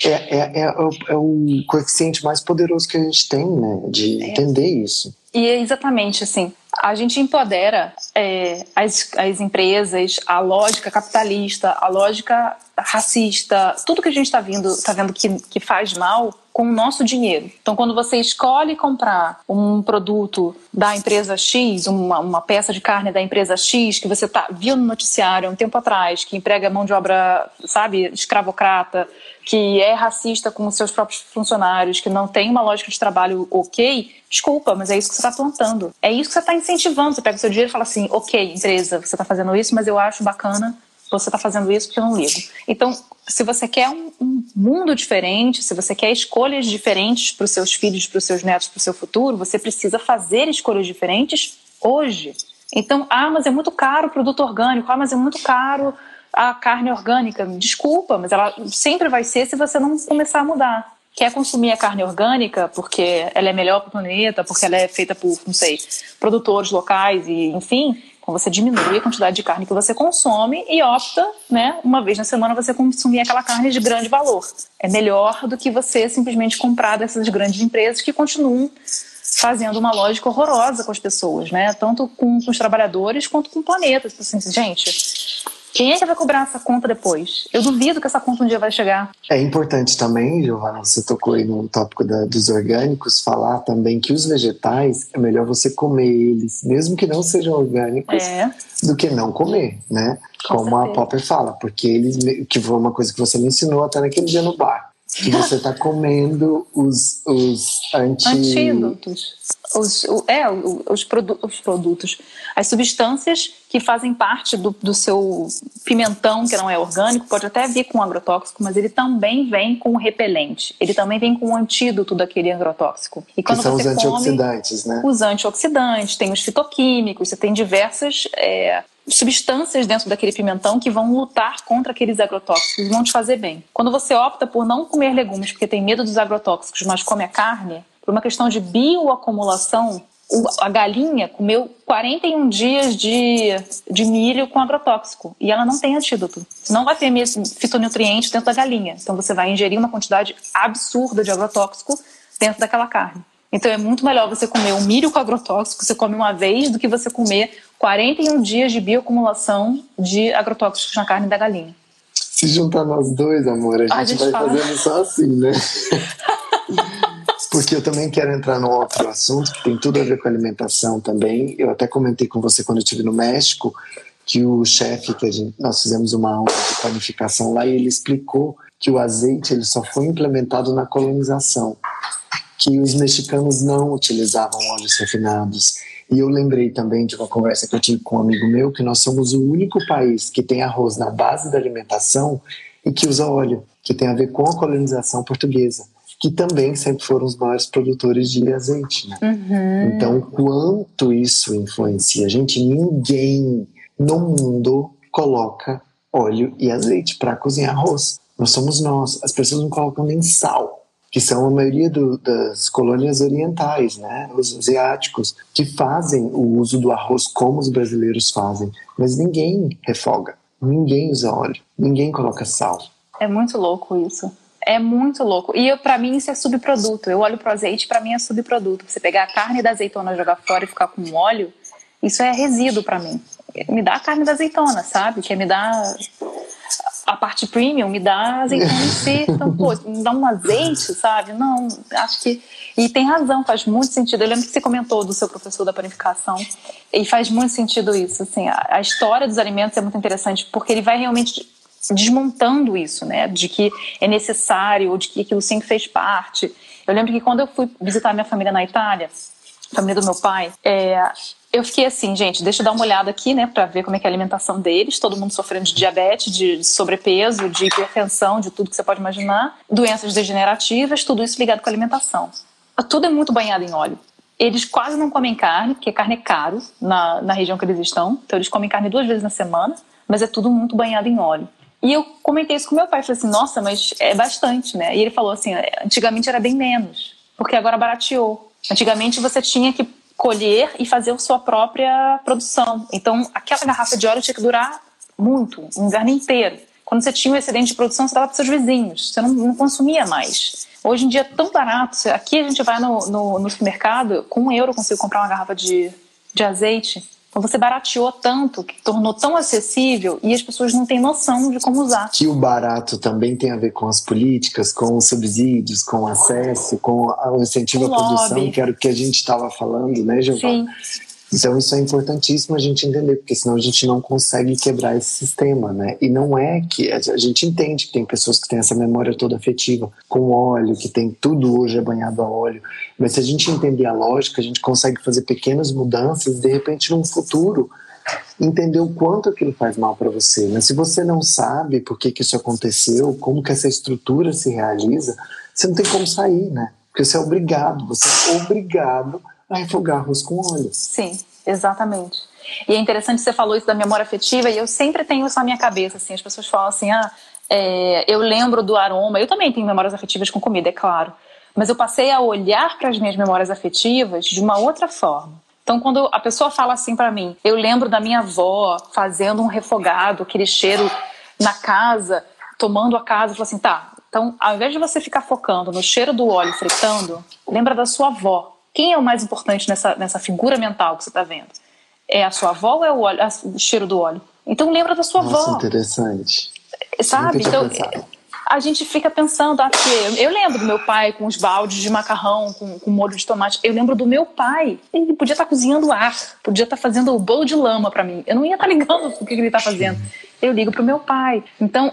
é, é, é, é, o coeficiente mais poderoso que a gente tem, né? De é. entender isso. E é exatamente assim. A gente empodera é, as, as empresas, a lógica capitalista, a lógica racista, tudo que a gente está tá vendo que, que faz mal com o nosso dinheiro. Então, quando você escolhe comprar um produto da empresa X, uma, uma peça de carne da empresa X, que você tá, viu no noticiário há um tempo atrás, que emprega mão de obra, sabe, escravocrata, que é racista com os seus próprios funcionários, que não tem uma lógica de trabalho ok, desculpa, mas é isso que você está plantando. É isso que você está incentivando. Você pega o seu dinheiro e fala assim, ok, empresa, você está fazendo isso, mas eu acho bacana você está fazendo isso porque eu não ligo. Então, se você quer um, um mundo diferente, se você quer escolhas diferentes para os seus filhos, para os seus netos, para o seu futuro, você precisa fazer escolhas diferentes hoje. Então, ah, mas é muito caro o produto orgânico, ah, mas é muito caro a carne orgânica. Desculpa, mas ela sempre vai ser se você não começar a mudar. Quer consumir a carne orgânica porque ela é melhor para o planeta, porque ela é feita por, não sei, produtores locais e, enfim, então você diminui a quantidade de carne que você consome e opta, né, uma vez na semana você consumir aquela carne de grande valor. É melhor do que você simplesmente comprar dessas grandes empresas que continuam fazendo uma lógica horrorosa com as pessoas, né? Tanto com, com os trabalhadores quanto com o planeta. Assim, gente, quem é que vai cobrar essa conta depois? Eu duvido que essa conta um dia vai chegar. É importante também, Giovana, você tocou aí no tópico da, dos orgânicos, falar também que os vegetais é melhor você comer eles, mesmo que não sejam orgânicos, é. do que não comer, né? Com Como certeza. a Popper fala, porque eles, que foi uma coisa que você me ensinou até naquele dia no bar que você está comendo os, os anti... antídotos. Os, o, é, os, produ os produtos, as substâncias que fazem parte do, do seu pimentão, que não é orgânico, pode até vir com agrotóxico, mas ele também vem com repelente. Ele também vem com o antídoto daquele agrotóxico. E quando que são você os antioxidantes, come, né? Os antioxidantes, tem os fitoquímicos, você tem diversas é, substâncias dentro daquele pimentão que vão lutar contra aqueles agrotóxicos e vão te fazer bem. Quando você opta por não comer legumes porque tem medo dos agrotóxicos, mas come a carne, por uma questão de bioacumulação, a galinha comeu 41 dias de, de milho com agrotóxico e ela não tem antídoto. Não vai ter fitonutrientes dentro da galinha. Então você vai ingerir uma quantidade absurda de agrotóxico dentro daquela carne. Então é muito melhor você comer um milho com agrotóxico, você come uma vez, do que você comer 41 dias de bioacumulação de agrotóxicos na carne da galinha. Se juntar nós dois, amor, a gente, a gente vai fala... fazendo só assim, né? Porque eu também quero entrar num outro assunto que tem tudo a ver com alimentação também. Eu até comentei com você quando eu estive no México que o chefe que gente, nós fizemos uma aula de planificação lá e ele explicou que o azeite ele só foi implementado na colonização que os mexicanos não utilizavam óleos refinados. E eu lembrei também de uma conversa que eu tive com um amigo meu que nós somos o único país que tem arroz na base da alimentação e que usa óleo, que tem a ver com a colonização portuguesa, que também sempre foram os maiores produtores de azeite. Né? Uhum. Então, quanto isso influencia a gente, ninguém no mundo coloca óleo e azeite para cozinhar arroz. Nós somos nós. As pessoas não colocam nem sal que são a maioria do, das colônias orientais, né, os asiáticos, que fazem o uso do arroz como os brasileiros fazem, mas ninguém refoga, ninguém usa óleo, ninguém coloca sal. É muito louco isso. É muito louco. E para mim isso é subproduto. Eu olho pro azeite, para mim é subproduto. Você pegar a carne da azeitona, jogar fora e ficar com óleo, isso é resíduo para mim. Me dá a carne da azeitona, sabe? Que é me dá a parte premium, me dá azeitona. Então, pô, me dá um azeite, sabe? Não, acho que. E tem razão, faz muito sentido. Eu lembro que você comentou do seu professor da panificação, e faz muito sentido isso. Assim, a, a história dos alimentos é muito interessante, porque ele vai realmente desmontando isso, né? De que é necessário, ou de que aquilo sempre fez parte. Eu lembro que quando eu fui visitar minha família na Itália, a família do meu pai, é, eu fiquei assim, gente, deixa eu dar uma olhada aqui, né, para ver como é que é a alimentação deles. Todo mundo sofrendo de diabetes, de sobrepeso, de hipertensão, de tudo que você pode imaginar, doenças degenerativas, tudo isso ligado com a alimentação. Tudo é muito banhado em óleo. Eles quase não comem carne, porque carne é caro na, na região que eles estão. Então eles comem carne duas vezes na semana, mas é tudo muito banhado em óleo. E eu comentei isso com meu pai, falei assim, nossa, mas é bastante, né? E ele falou assim, antigamente era bem menos, porque agora barateou. Antigamente você tinha que colher e fazer a sua própria produção. Então, aquela garrafa de óleo tinha que durar muito, um inverno inteiro. Quando você tinha um excedente de produção, você dava para seus vizinhos, você não, não, consumia mais. Hoje em dia é tão barato. Aqui a gente vai no, no, no supermercado, com um euro eu consigo comprar uma garrafa de, de azeite então você barateou tanto, que tornou tão acessível e as pessoas não têm noção de como usar. Que o barato também tem a ver com as políticas, com os subsídios, com o acesso, com o incentivo à produção, que era o que a gente estava falando, né, Giovana? Sim. Então isso é importantíssimo a gente entender, porque senão a gente não consegue quebrar esse sistema, né? E não é que a gente entende que tem pessoas que têm essa memória toda afetiva com óleo, que tem tudo hoje é banhado a óleo, mas se a gente entender a lógica, a gente consegue fazer pequenas mudanças, de repente num futuro entender o quanto aquilo faz mal para você. Mas se você não sabe por que, que isso aconteceu, como que essa estrutura se realiza, você não tem como sair, né? Porque você é obrigado, você é obrigado a refogar arroz com óleo. Sim, exatamente. E é interessante você falou isso da memória afetiva e eu sempre tenho isso na minha cabeça, assim, as pessoas falam assim, ah, é, eu lembro do aroma, eu também tenho memórias afetivas com comida, é claro, mas eu passei a olhar para as minhas memórias afetivas de uma outra forma. Então, quando a pessoa fala assim para mim, eu lembro da minha avó fazendo um refogado, aquele cheiro na casa, tomando a casa, eu falo assim, tá, então, ao invés de você ficar focando no cheiro do óleo fritando, lembra da sua avó, quem é o mais importante nessa, nessa figura mental que você está vendo? É a sua avó ou é o, óleo, o cheiro do óleo? Então lembra da sua Nossa, avó. interessante. Sabe? Então a gente fica pensando, ah, eu lembro do meu pai com os baldes de macarrão, com, com molho de tomate. Eu lembro do meu pai. Ele podia estar tá cozinhando ar, podia estar tá fazendo o bolo de lama para mim. Eu não ia estar tá ligando o que ele está fazendo. Eu ligo para o meu pai. Então,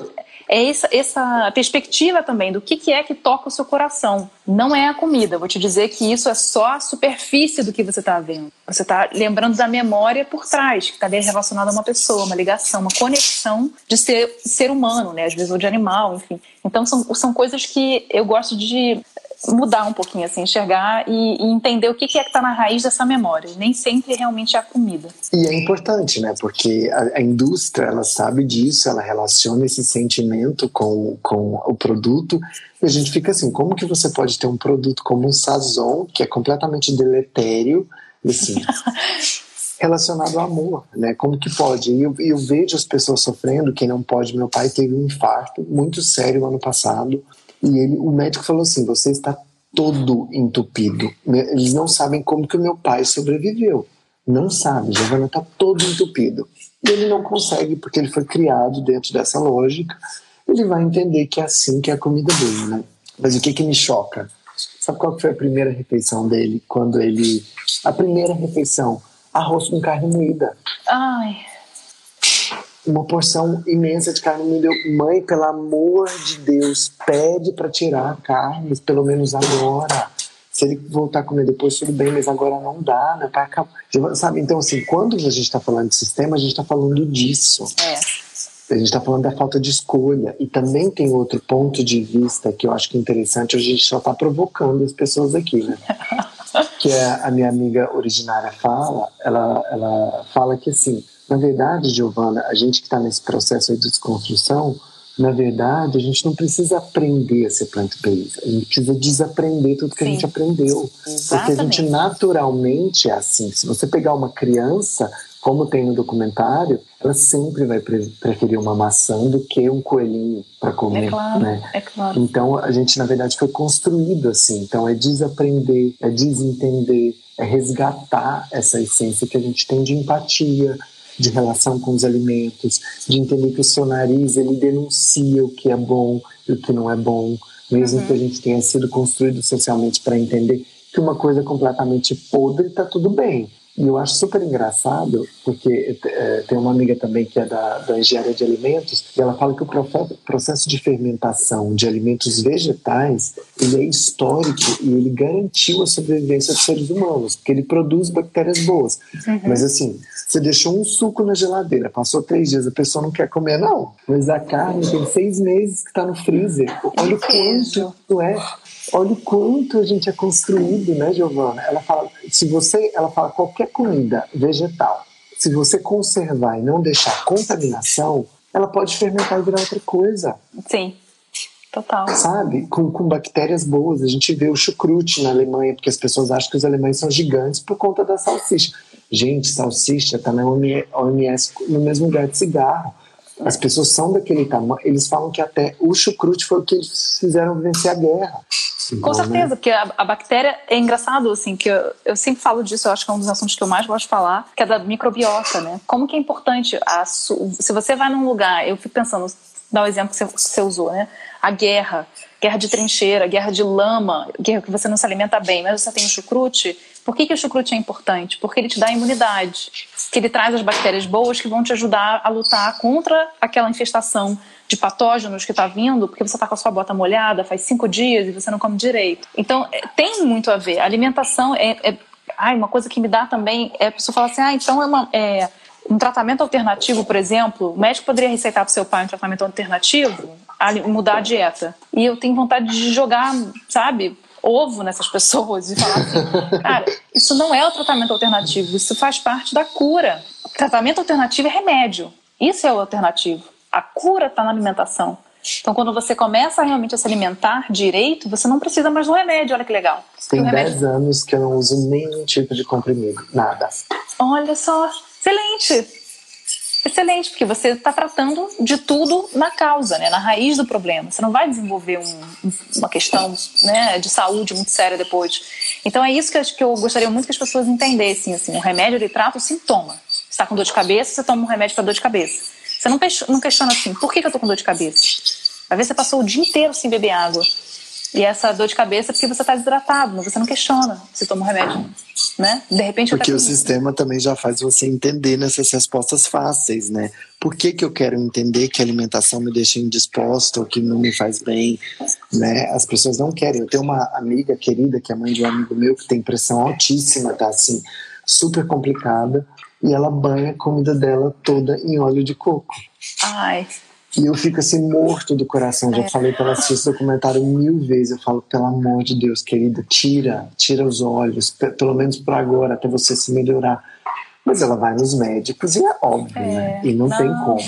é essa, essa perspectiva também do que, que é que toca o seu coração. Não é a comida. vou te dizer que isso é só a superfície do que você está vendo. Você está lembrando da memória por trás, que está relacionada a uma pessoa, uma ligação, uma conexão de ser, ser humano, né? às vezes ou de animal, enfim. Então são, são coisas que eu gosto de mudar um pouquinho, assim, enxergar e, e entender o que, que é que está na raiz dessa memória. Nem sempre realmente é a comida. E é importante, né? Porque a, a, indústria, ela sabe disso, ela relaciona esse sentimento com, com o produto. E a gente fica assim, como que você pode ter um produto como um Sazon, que é completamente deletério, assim... relacionado ao amor, né? Como que pode? E eu, eu, vejo as pessoas sofrendo, quem não pode. Meu pai teve um infarto muito sério ano passado e ele, o médico falou assim: você está todo entupido. Eles não sabem como que o meu pai sobreviveu. Não sabe, Giovanna está todo entupido. E ele não consegue, porque ele foi criado dentro dessa lógica. Ele vai entender que é assim que é a comida dele, né? Mas o que que me choca? Sabe qual foi a primeira refeição dele? Quando ele. A primeira refeição, arroz com carne moída. Ai uma porção imensa de carne me deu. Mãe, pelo amor de Deus, pede para tirar a carne, pelo menos agora. Se ele voltar a comer depois, tudo bem, mas agora não dá, né? Pra acabar. Sabe? Então, assim, quando a gente está falando de sistema, a gente está falando disso. É. A gente está falando da falta de escolha. E também tem outro ponto de vista que eu acho que é interessante, a gente só está provocando as pessoas aqui, né? que é a minha amiga originária fala, ela, ela fala que assim, na verdade, Giovana, a gente que está nesse processo de desconstrução na verdade, a gente não precisa aprender a ser plant-based, a gente precisa desaprender tudo que Sim. a gente aprendeu. Exatamente. Porque a gente naturalmente é assim. Se você pegar uma criança, como tem no documentário, ela sempre vai pre preferir uma maçã do que um coelhinho para comer, é claro, né? É claro. Então a gente na verdade foi construído assim. Então é desaprender, é desentender, é resgatar essa essência que a gente tem de empatia, de relação com os alimentos, de entender que o seu nariz ele denuncia o que é bom e o que não é bom, mesmo uhum. que a gente tenha sido construído socialmente para entender que uma coisa completamente podre está tudo bem. E eu acho super engraçado, porque é, tem uma amiga também que é da, da engenharia de alimentos, e ela fala que o processo de fermentação de alimentos vegetais, ele é histórico e ele garantiu a sobrevivência dos seres humanos, porque ele produz bactérias boas. Uhum. Mas assim, você deixou um suco na geladeira, passou três dias, a pessoa não quer comer, não. Mas a carne tem seis meses que está no freezer. Olha o quanto é Olha o quanto a gente é construído, né, Giovana? Ela fala, se você, ela fala qualquer comida vegetal, se você conservar e não deixar contaminação, ela pode fermentar e virar outra coisa. Sim. Total. Sabe? Com, com bactérias boas. A gente vê o chucrute na Alemanha, porque as pessoas acham que os alemães são gigantes por conta da salsicha. Gente, salsicha está na OMS no mesmo lugar de cigarro. As pessoas são daquele tamanho. Eles falam que até o chucrute foi o que eles fizeram vencer a guerra. Com certeza, porque a, a, bactéria é engraçado, assim, que eu, eu, sempre falo disso, eu acho que é um dos assuntos que eu mais gosto de falar, que é da microbiota, né? Como que é importante, a, se você vai num lugar, eu fico pensando, dá o um exemplo que você, você usou, né? A guerra, guerra de trincheira, guerra de lama, guerra que você não se alimenta bem, mas você tem o chucrute. Por que, que o chucrute é importante? Porque ele te dá imunidade, que ele traz as bactérias boas que vão te ajudar a lutar contra aquela infestação de patógenos que está vindo, porque você está com a sua bota molhada faz cinco dias e você não come direito. Então, é, tem muito a ver. A alimentação é, é. ai, uma coisa que me dá também é a pessoa falar assim: ah, então é, uma, é um tratamento alternativo, por exemplo. O médico poderia receitar para o seu pai um tratamento alternativo, mudar a dieta. E eu tenho vontade de jogar, sabe? Ovo nessas pessoas e falar assim, cara, isso não é o tratamento alternativo, isso faz parte da cura. Tratamento alternativo é remédio. Isso é o alternativo. A cura está na alimentação. Então, quando você começa realmente a se alimentar direito, você não precisa mais do remédio. Olha que legal. Tem remédio... 10 anos que eu não uso nenhum tipo de comprimido. Nada. Olha só. Excelente. Excelente, porque você está tratando de tudo na causa, né, na raiz do problema. Você não vai desenvolver um, uma questão né, de saúde muito séria depois. Então é isso que eu, que eu gostaria muito que as pessoas entendessem. Assim, o remédio ele trata o sintoma. Você está com dor de cabeça, você toma um remédio para dor de cabeça. Você não, não questiona assim, por que, que eu tô com dor de cabeça? Às vezes você passou o dia inteiro sem beber água. E essa dor de cabeça é porque você está desidratado, mas você não questiona se toma um remédio. Né? De repente Porque o sistema também já faz você entender nessas respostas fáceis, né? Por que, que eu quero entender que a alimentação me deixa indisposta ou que não me faz bem, né? As pessoas não querem. Eu tenho uma amiga querida que é mãe de um amigo meu que tem pressão altíssima, tá assim, super complicada e ela banha a comida dela toda em óleo de coco. Ai. E eu fico assim morto do coração. Já é. falei para ela assistir esse documentário mil vezes. Eu falo, pelo amor de Deus, querida, tira, tira os olhos, pelo menos por agora, até você se melhorar. Mas ela vai nos médicos e é óbvio, é, né? E não, não tem como.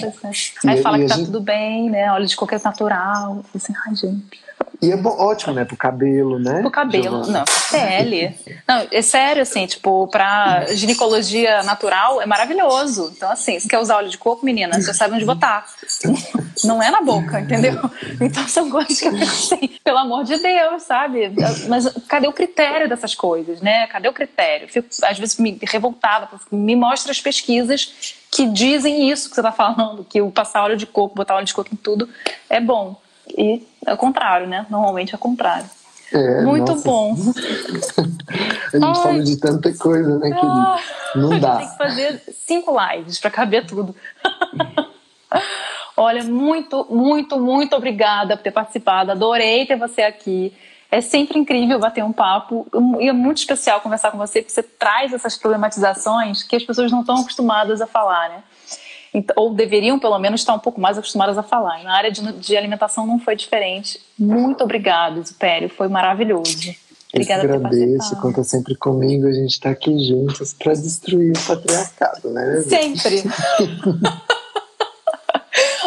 Aí e, fala e que tá gente... tudo bem, né? Óleo de coco é natural. Assim, ai, gente. E é bom, ótimo, né? Pro cabelo, né? Pro cabelo, Giovana? não, pele. não, é sério, assim, tipo, pra ginecologia natural é maravilhoso. Então, assim, se quer usar óleo de coco, menina, você sabe onde botar. Não é na boca, entendeu? Então são coisas que eu assim, pelo amor de Deus, sabe? Mas cadê o critério dessas coisas, né? Cadê o critério? Fico, às vezes, me revoltada, me mostra as pesquisas que dizem isso que você tá falando, que o passar óleo de coco, botar óleo de coco em tudo é bom. E é o contrário, né? Normalmente é o contrário. É, Muito nossa. bom. a gente Ai. fala de tanta coisa, né, querido? Ah, Não dá. Tem que fazer cinco lives para caber tudo. Olha, muito, muito, muito obrigada por ter participado. Adorei ter você aqui. É sempre incrível bater um papo e é muito especial conversar com você, porque você traz essas problematizações que as pessoas não estão acostumadas a falar, né? ou deveriam pelo menos estar um pouco mais acostumadas a falar. Na área de, de alimentação não foi diferente. Muito obrigado, Zupério, foi maravilhoso. Obrigada Eu agradeço, conta sempre comigo, a gente está aqui juntos para destruir o patriarcado, né? Sempre!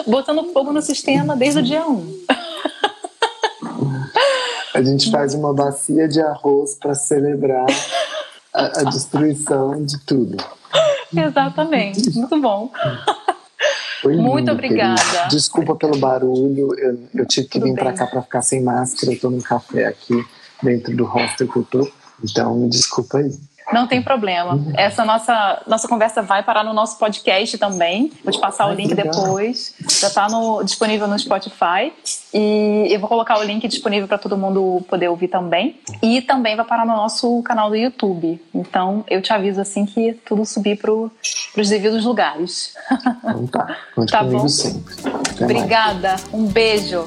botando fogo no sistema desde o dia 1. A gente faz uma bacia de arroz para celebrar a, a, destruição de tudo. Exatamente, muito bom. Foi muito lindo, obrigada. Querido. Desculpa pelo barulho, eu, eu tive que Tudo vir para cá para ficar sem máscara. Eu tô num café aqui dentro do hostel que eu tô, então me desculpa aí. Não tem problema. Essa nossa, nossa conversa vai parar no nosso podcast também. Vou te passar Ai, o link depois. Já está disponível no Spotify. E eu vou colocar o link disponível para todo mundo poder ouvir também. E também vai parar no nosso canal do YouTube. Então eu te aviso assim que tudo subir para os devidos lugares. Então tá. Conte tá bom? sempre. Até Obrigada. Mais. Um beijo.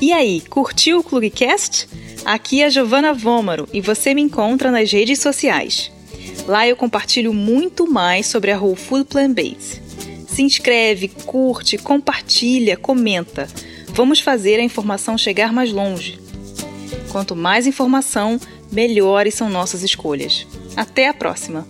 E aí, curtiu o Clubcast? Aqui é Giovana Vômaro e você me encontra nas redes sociais. Lá eu compartilho muito mais sobre a Whole Food Plant Base. Se inscreve, curte, compartilha, comenta. Vamos fazer a informação chegar mais longe. Quanto mais informação, melhores são nossas escolhas. Até a próxima!